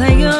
player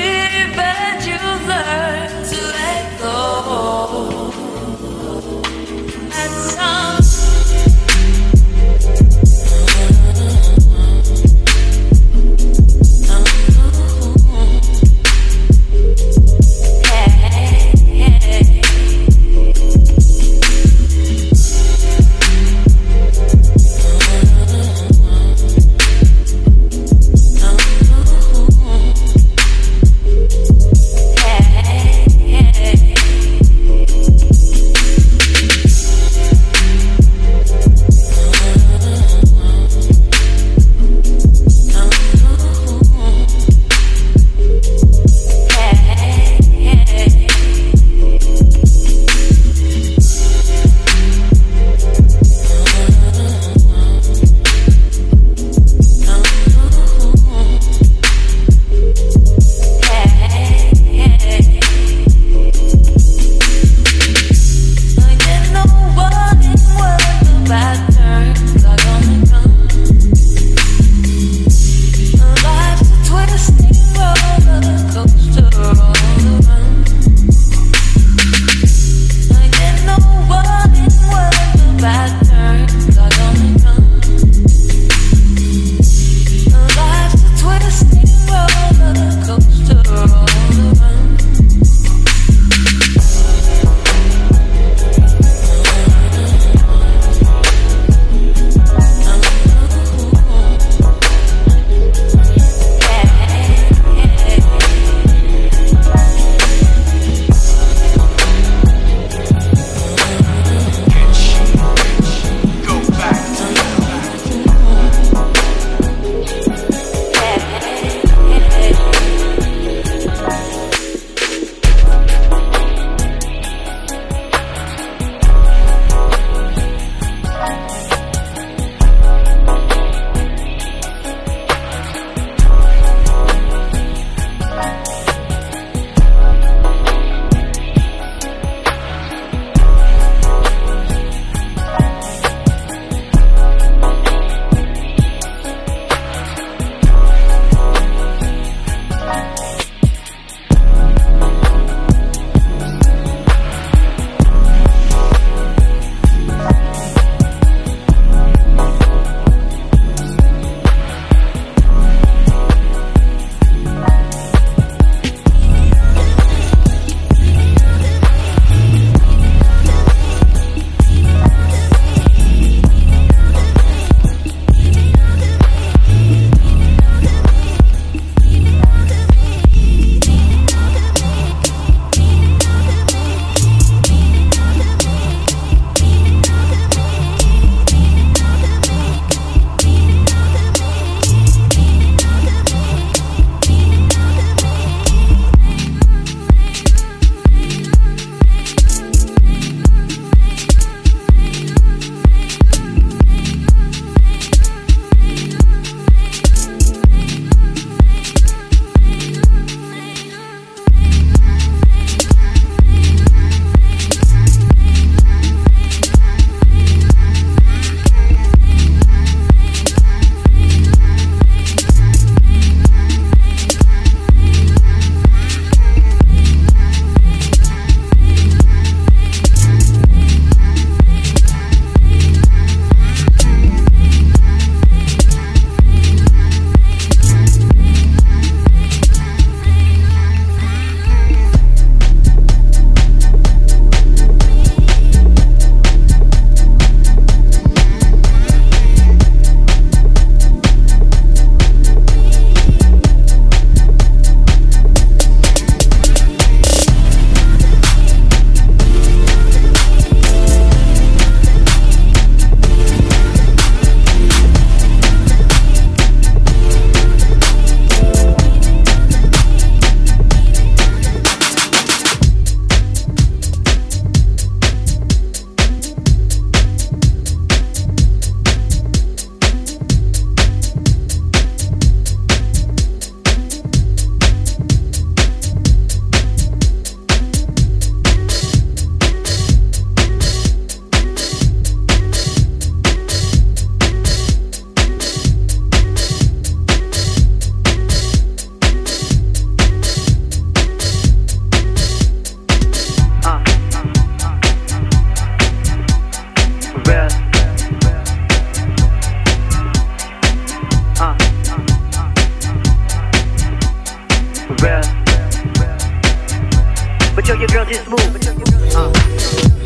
But yo, your girl just moved. Uh.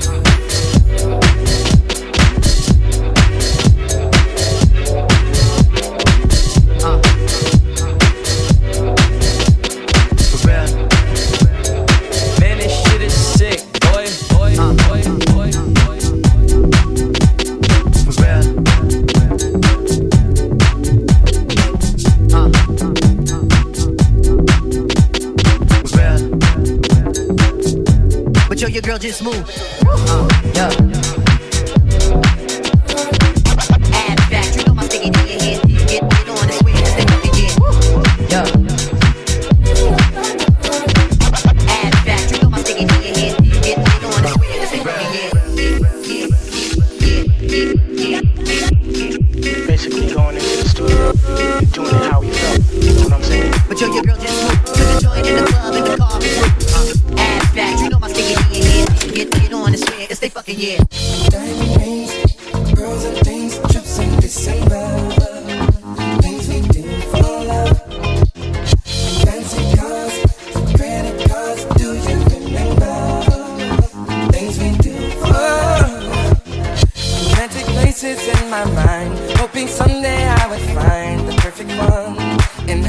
Just move.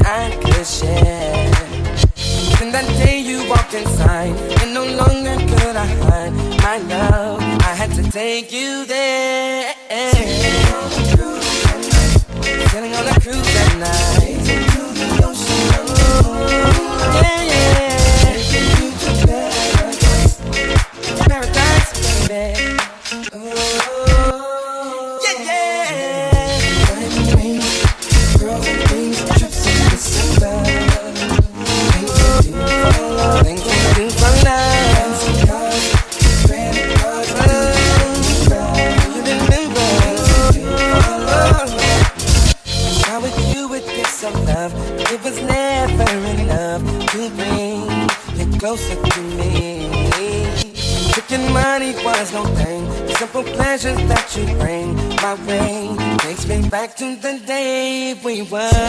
I that day you walked inside, and no longer could I hide my love. I had to take you there. rewind.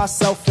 Myself,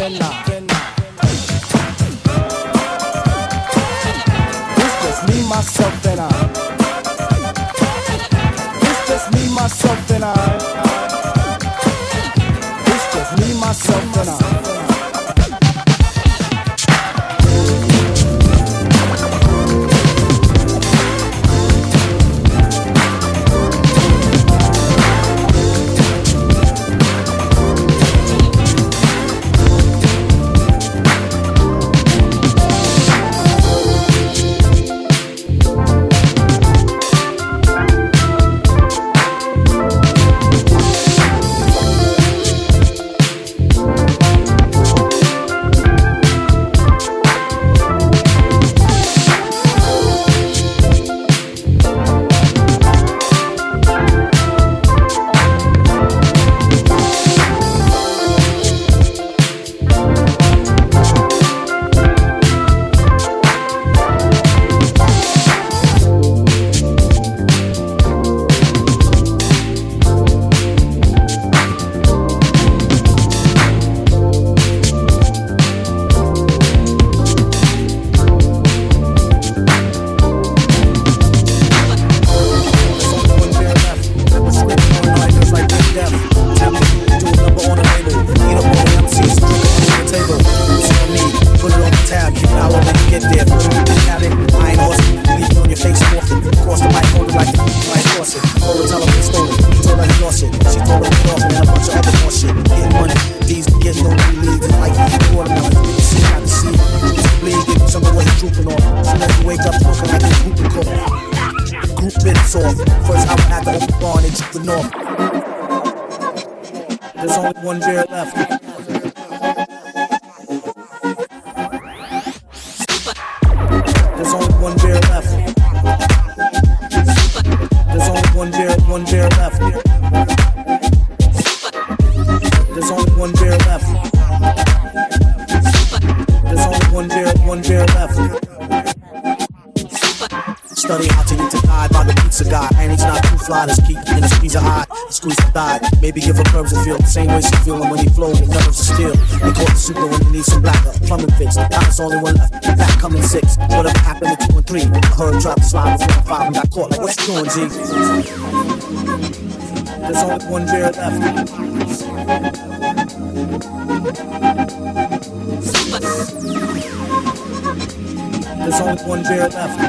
wake up smoking like a coke. Group minutes off. First hour I the to open barn and the north. There's only one beer left. Maybe give her curves and feel the same way she feeling when he flows with nerves of steel. They call the super when you need some blacker, plumbing fix. Now only one left, back coming six. Whatever happened to two and three? I heard drop the slide before the five and got caught. Like, what you doing, G? There's only one beer left. There's only one beer left.